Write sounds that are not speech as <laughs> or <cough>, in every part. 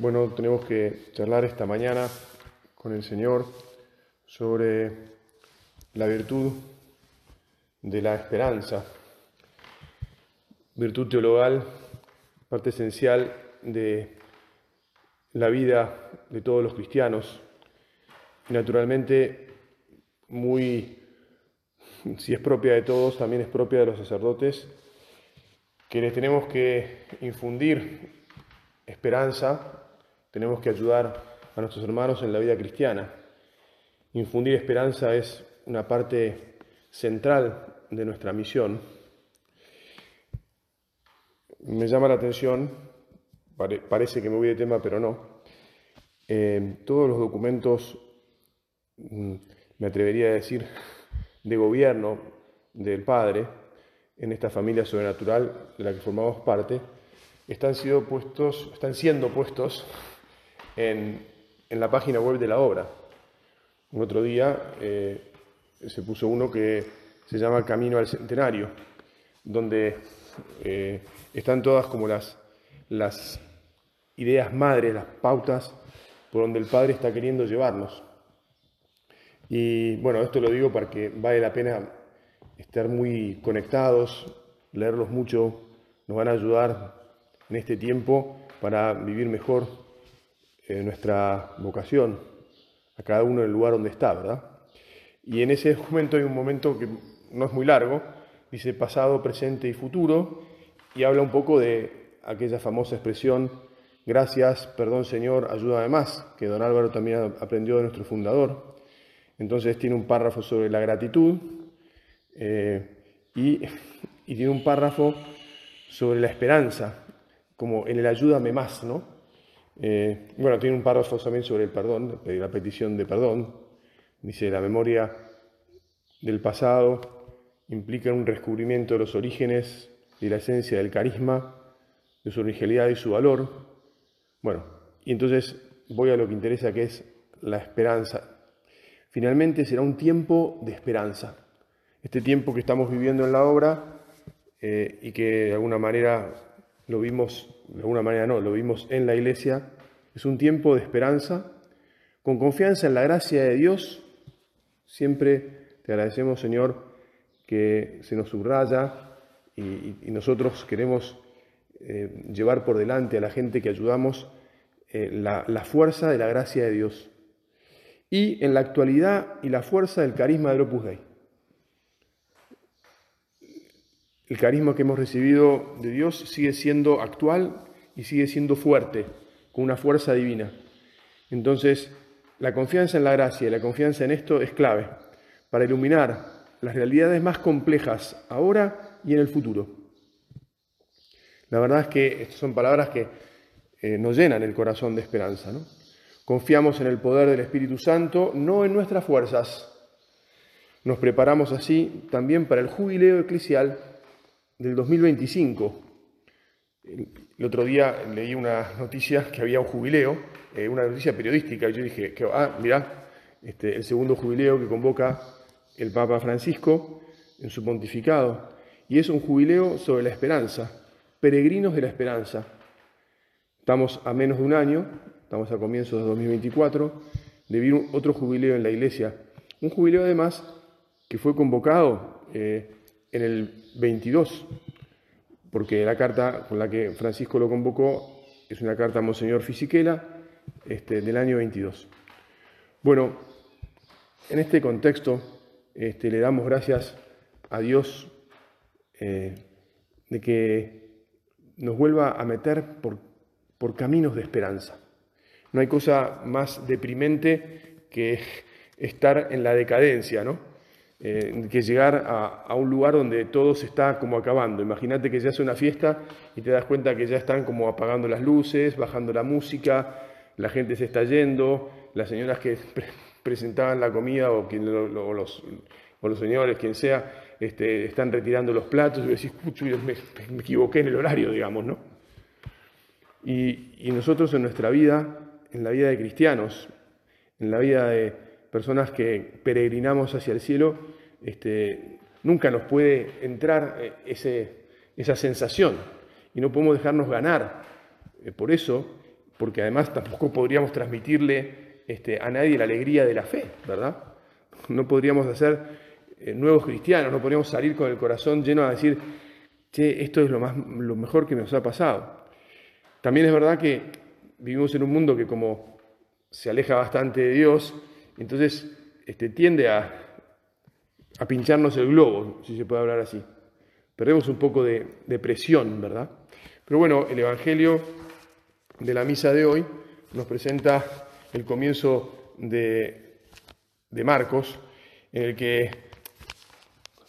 Bueno, tenemos que charlar esta mañana con el Señor sobre la virtud de la esperanza, virtud teologal, parte esencial de la vida de todos los cristianos. Y naturalmente muy, si es propia de todos, también es propia de los sacerdotes, que les tenemos que infundir esperanza tenemos que ayudar a nuestros hermanos en la vida cristiana. Infundir esperanza es una parte central de nuestra misión. Me llama la atención, parece que me voy de tema, pero no. Eh, todos los documentos, mm, me atrevería a decir, de gobierno del Padre, en esta familia sobrenatural de la que formamos parte, están, sido puestos, están siendo puestos en, la página web de la obra. Un otro día eh, se puso uno que se llama Camino al Centenario, donde eh, están todas como las, las ideas madres, las pautas por donde el Padre está queriendo llevarnos. Y bueno, esto lo digo porque vale la pena estar muy conectados, leerlos mucho, nos van a ayudar en este tiempo para vivir mejor eh, nuestra vocación, a cada uno en el lugar donde está, ¿verdad? Y en ese momento hay un momento que no es muy largo, dice pasado, presente y futuro, y habla un poco de aquella famosa expresión, gracias, perdón Señor, ayúdame más, que don Álvaro también aprendió de nuestro fundador. Entonces tiene un párrafo sobre la gratitud eh, y, y tiene un párrafo sobre la esperanza, como en el ayúdame más, ¿no? Eh, bueno, tiene un párrafo también sobre el perdón, la petición de perdón. Dice, la memoria del pasado implica un descubrimiento de los orígenes y la esencia del carisma, de su originalidad y su valor. Bueno, y entonces voy a lo que interesa, que es la esperanza. Finalmente será un tiempo de esperanza. Este tiempo que estamos viviendo en la obra eh, y que de alguna manera lo vimos, de alguna manera no, lo vimos en la iglesia, es un tiempo de esperanza, con confianza en la gracia de Dios. Siempre te agradecemos, Señor, que se nos subraya y, nosotros queremos eh, llevar por delante a la gente que ayudamos eh, la, fuerza de la gracia de Dios. Y en la actualidad y la fuerza del carisma del Opus Dei. El carisma que hemos recibido de Dios sigue siendo actual y sigue siendo fuerte, con una fuerza divina. Entonces, la confianza en la gracia y la confianza en esto es clave para iluminar las realidades más complejas ahora y en el futuro. La verdad es que estas son palabras que eh, nos llenan el corazón de esperanza. Confiamos en el poder del Espíritu Santo, no en nuestras fuerzas. Nos preparamos así también para el jubileo eclesial del 2025. El otro día leí una noticia que había un jubileo, eh, una noticia periodística, y yo dije, que, ah, mirá, este, el segundo jubileo que convoca el Papa Francisco en su pontificado. Y es un jubileo sobre la esperanza, peregrinos de la esperanza. Estamos a menos de un año, estamos a comienzos de 2024, de vivir otro jubileo en la iglesia. Un jubileo además que fue convocado eh, en el 22, porque la carta con la que Francisco lo convocó es una carta a Monseñor Fisichella este, del año 22. Bueno, en este contexto este, le damos gracias a Dios eh, de que nos vuelva a meter por, por caminos de esperanza. No hay cosa más deprimente que estar en la decadencia, ¿no? Eh, que llegar a, un lugar donde todo se está como acabando. Imagínate que ya hace una fiesta y te das cuenta que ya están como apagando las luces, bajando la música, la gente se está yendo, las señoras que presentaban la comida o, los, señores, quien sea, este, están retirando los platos y decís, me, me, equivoqué en el horario, digamos, ¿no? Y nosotros en nuestra vida, en la vida de cristianos, en la vida de personas que peregrinamos hacia el cielo, este, nunca nos puede entrar eh, esa sensación y no podemos dejarnos ganar eh, por eso, porque además tampoco podríamos transmitirle este, a nadie la alegría de la fe, ¿verdad? No podríamos hacer eh, nuevos cristianos, no podríamos salir con el corazón lleno a decir, che, esto es lo, más, lo mejor que nos ha pasado. También es verdad que vivimos en un mundo que como se aleja bastante de Dios, entonces este, tiende a, pincharnos el globo, si se puede hablar así. Perdemos un poco de, presión, ¿verdad? Pero bueno, el Evangelio de la misa de hoy nos presenta el comienzo de, Marcos, en el que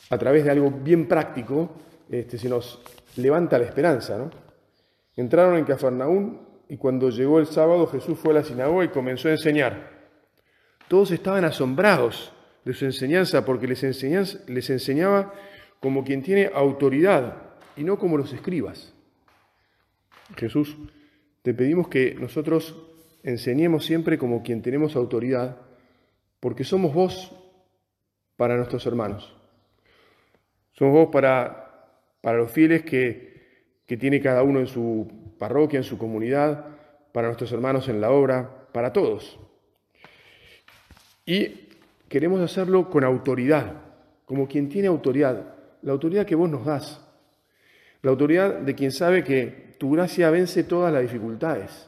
a través de algo bien práctico este, se nos levanta la esperanza. Entraron en Cafarnaún y cuando llegó el sábado Jesús fue a la sinagoga y comenzó a enseñar. Todos estaban asombrados de su enseñanza porque les, enseñaba como quien tiene autoridad y no como los escribas. Jesús, te pedimos que nosotros enseñemos siempre como quien tenemos autoridad, porque somos vos para nuestros hermanos. Somos vos para, los fieles que tiene cada uno en su parroquia, en su comunidad, para nuestros hermanos en la obra, para todos. Y queremos hacerlo con autoridad, como quien tiene autoridad, la autoridad que vos nos das, la autoridad de quien sabe que tu gracia vence todas las dificultades,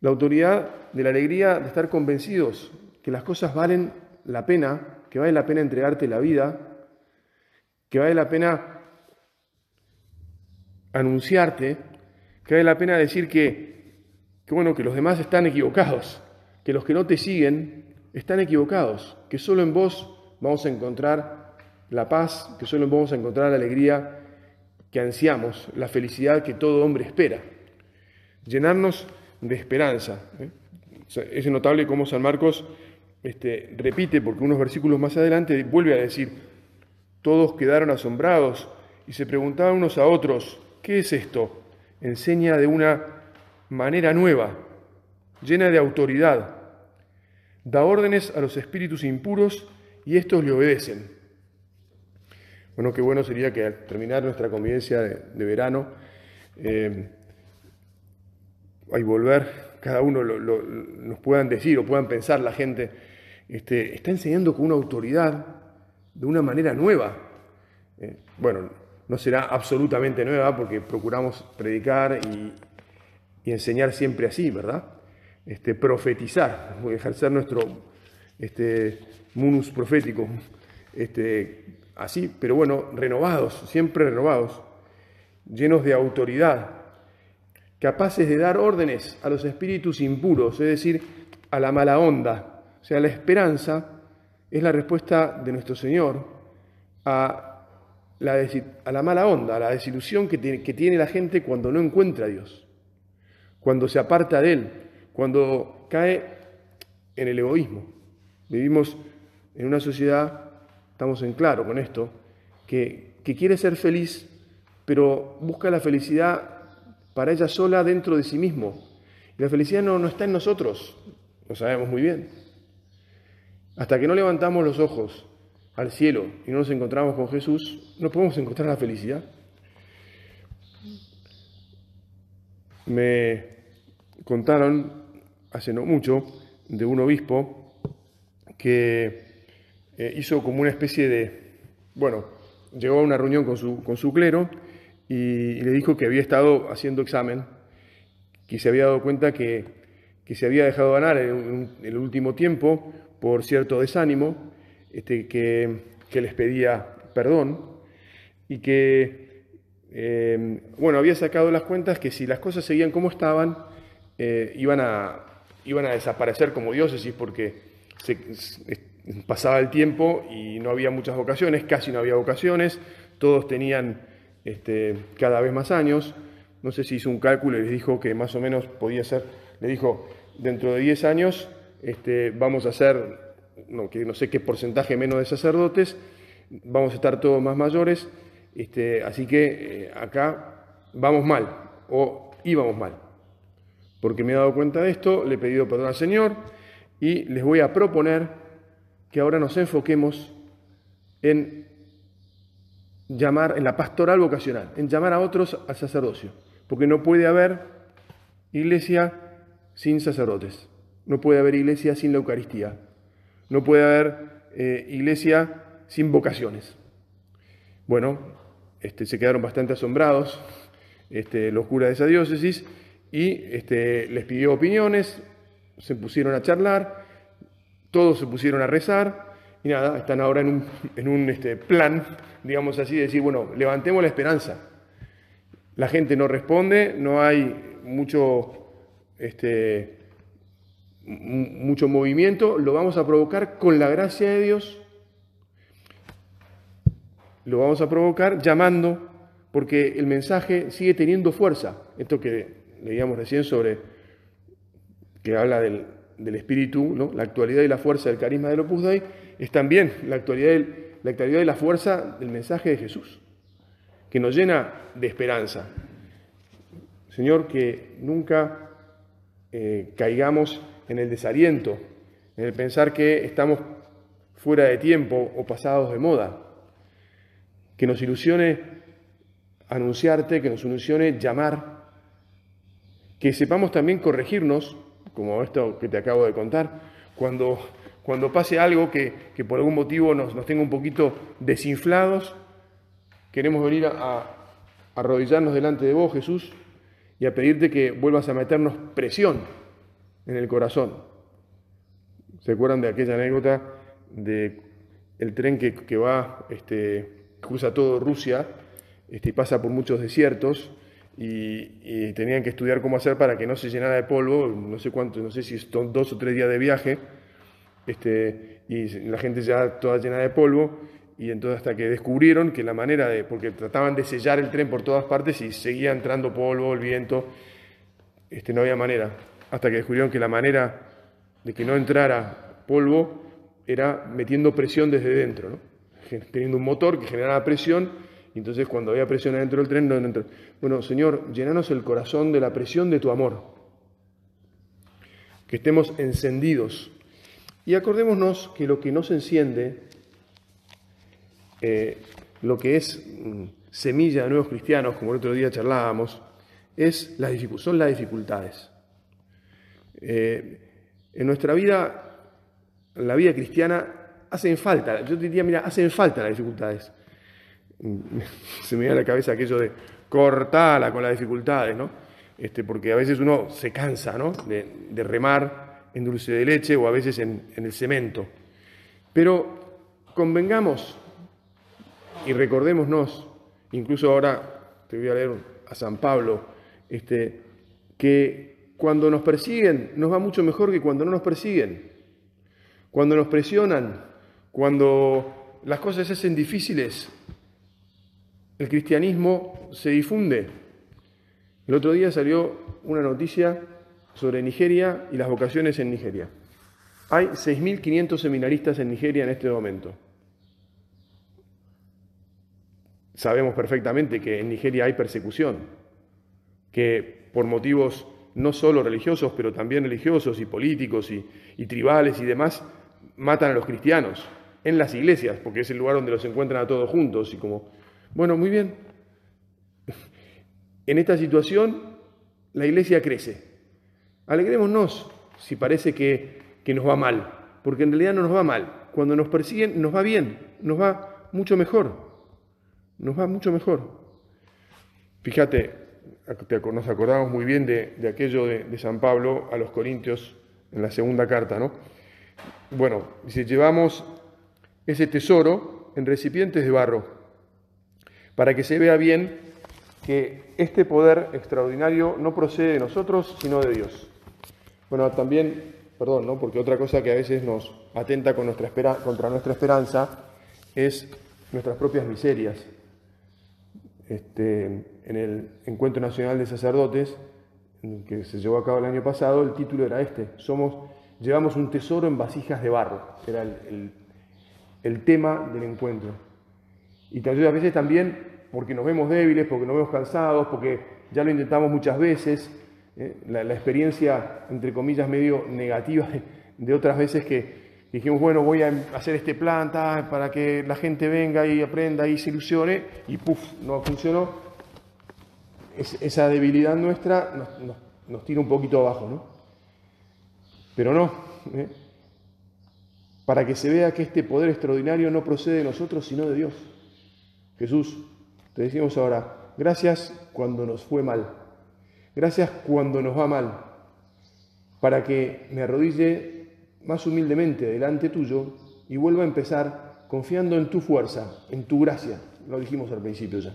la autoridad de la alegría de estar convencidos que las cosas valen la pena, que vale la pena entregarte la vida, que vale la pena anunciarte, que vale la pena decir que, que bueno, que los demás están equivocados, que los que no te siguen están equivocados, que solo en vos vamos a encontrar la paz, que solo en vos vamos a encontrar la alegría que ansiamos, la felicidad que todo hombre espera. Llenarnos de esperanza. ¿eh? Es notable cómo San Marcos este, repite, porque unos versículos más adelante vuelve a decir, todos quedaron asombrados y se preguntaban unos a otros, ¿qué es esto? Enseña de una manera nueva, llena de autoridad da órdenes a los espíritus impuros y estos le obedecen. Bueno, qué bueno sería que al terminar nuestra convivencia de, verano eh, volver, cada uno nos puedan decir o puedan pensar la gente, este, está enseñando con una autoridad de una manera nueva. Eh, bueno, no será absolutamente nueva porque procuramos predicar y enseñar siempre así, ¿verdad? Este, profetizar, ejercer nuestro este, munus profético, este, así, pero bueno, renovados, siempre renovados, llenos de autoridad, capaces de dar órdenes a los espíritus impuros, es decir, a la mala onda. O sea, la esperanza es la respuesta de nuestro Señor a la, a la mala onda, a la desilusión que tiene, que tiene la gente cuando no encuentra a Dios, cuando se aparta de Él, cuando cae en el egoísmo. Vivimos en una sociedad, estamos en claro con esto, que, quiere ser feliz, pero busca la felicidad para ella sola dentro de sí mismo. La felicidad no está en nosotros, lo sabemos muy bien. Hasta que no levantamos los ojos al cielo y no nos encontramos con Jesús, no podemos encontrar la felicidad. Me contaron hace no mucho de un obispo que eh, hizo como una especie de, bueno, llegó a una reunión con su, con su clero y, le dijo que había estado haciendo examen, que se había dado cuenta que, se había dejado ganar en, el último tiempo por cierto desánimo, este, que, les pedía perdón y que, eh, bueno, había sacado las cuentas que si las cosas seguían como estaban, eh, iban a, iban a desaparecer como diócesis porque pasaba el tiempo y no había muchas vocaciones, casi no había vocaciones, todos tenían este, cada vez más años. No sé si hizo un cálculo y les dijo que más o menos podía ser, le dijo, dentro de 10 años este, vamos a ser, no, que no sé qué porcentaje menos de sacerdotes, vamos a estar todos más mayores, este, así que eh, acá vamos mal, o íbamos mal. Porque me he dado cuenta de esto, le he pedido perdón al Señor y les voy a proponer que ahora nos enfoquemos en llamar, en la pastoral vocacional, en llamar a otros al sacerdocio, porque no puede haber iglesia sin sacerdotes, no puede haber iglesia sin la Eucaristía, no puede haber eh, iglesia sin vocaciones. Bueno, este, se quedaron bastante asombrados este, los curas de esa diócesis y este, les pidió opiniones, se pusieron a charlar, todos se pusieron a rezar y nada, están ahora en un, en un este, plan, digamos así, de decir, bueno, levantemos la esperanza. La gente no responde, no hay mucho, este, mucho movimiento, lo vamos a provocar con la gracia de Dios, lo vamos a provocar llamando, porque el mensaje sigue teniendo fuerza. Esto que leíamos recién sobre, que habla del, espíritu, ¿no? la actualidad y la fuerza del carisma del Opus Dei, es también la actualidad, la actualidad y la fuerza del mensaje de Jesús, que nos llena de esperanza. Señor, que nunca eh, caigamos en el desaliento, en el pensar que estamos fuera de tiempo o pasados de moda. Que nos ilusione anunciarte, que nos ilusione llamar que sepamos también corregirnos, como esto que te acabo de contar, cuando, cuando pase algo que, por algún motivo nos, nos, tenga un poquito desinflados, queremos venir a, arrodillarnos delante de vos, Jesús, y a pedirte que vuelvas a meternos presión en el corazón. ¿Se acuerdan de aquella anécdota de el tren que, que va, este, cruza todo Rusia este, y pasa por muchos desiertos? Y, tenían que estudiar cómo hacer para que no se llenara de polvo, no sé cuánto, no sé si son dos o tres días de viaje, este, y la gente ya toda llena de polvo, y entonces hasta que descubrieron que la manera de, porque trataban de sellar el tren por todas partes y seguía entrando polvo, el viento, este, no había manera, hasta que descubrieron que la manera de que no entrara polvo era metiendo presión desde dentro, teniendo un motor que generaba presión entonces cuando había presión adentro del tren, no. Bueno, Señor, llenanos el corazón de la presión de tu amor. Que estemos encendidos. Y acordémonos que lo que nos enciende, eh, lo que es mm, semilla de nuevos cristianos, como el otro día charlábamos, es la, son las dificultades. Eh, en nuestra vida, en la vida cristiana, hacen falta, yo diría, mira, hacen falta las dificultades. <laughs> se me viene a la cabeza aquello de cortala con las dificultades, ¿no? Este, porque a veces uno se cansa, ¿no? De, remar en dulce de leche o a veces en, el cemento. Pero convengamos y recordémonos, incluso ahora te voy a leer a San Pablo, este, que cuando nos persiguen nos va mucho mejor que cuando no nos persiguen. Cuando nos presionan, cuando las cosas se hacen difíciles, el cristianismo se difunde. El otro día salió una noticia sobre Nigeria y las vocaciones en Nigeria. Hay 6.500 seminaristas en Nigeria en este momento. Sabemos perfectamente que en Nigeria hay persecución, que por motivos no solo religiosos, pero también religiosos y políticos y, tribales y demás, matan a los cristianos en las iglesias, porque es el lugar donde los encuentran a todos juntos y como bueno, muy bien. En esta situación la iglesia crece. Alegrémonos si parece que, nos va mal, porque en realidad no nos va mal. Cuando nos persiguen nos va bien, nos va mucho mejor. Nos va mucho mejor. Fíjate, nos acordamos muy bien de, aquello de, de, San Pablo a los Corintios en la segunda carta, ¿no? Bueno, si llevamos ese tesoro en recipientes de barro para que se vea bien que este poder extraordinario no procede de nosotros, sino de Dios. Bueno, también perdón, ¿no? porque otra cosa que a veces nos atenta con nuestra contra nuestra esperanza es nuestras propias miserias. Este, en el Encuentro Nacional de Sacerdotes, que se llevó a cabo el año pasado, el título era este, somos, llevamos un tesoro en vasijas de barro, era el, el, tema del encuentro. Y a veces también porque nos vemos débiles, porque nos vemos cansados, porque ya lo intentamos muchas veces, ¿eh? la, experiencia, entre comillas, medio negativa de, otras veces que dijimos, bueno, voy a hacer este plan para que la gente venga y aprenda y se ilusione, y puff, no funcionó. esa debilidad nuestra nos, tira un poquito abajo, ¿no? Pero no. ¿eh? Para que se vea que este poder extraordinario no procede de nosotros, sino de Dios. Jesús, te decimos ahora, gracias cuando nos fue mal. Gracias cuando nos va mal, para que me arrodille más humildemente delante tuyo y vuelva a empezar confiando en tu fuerza, en tu gracia. Lo dijimos al principio ya.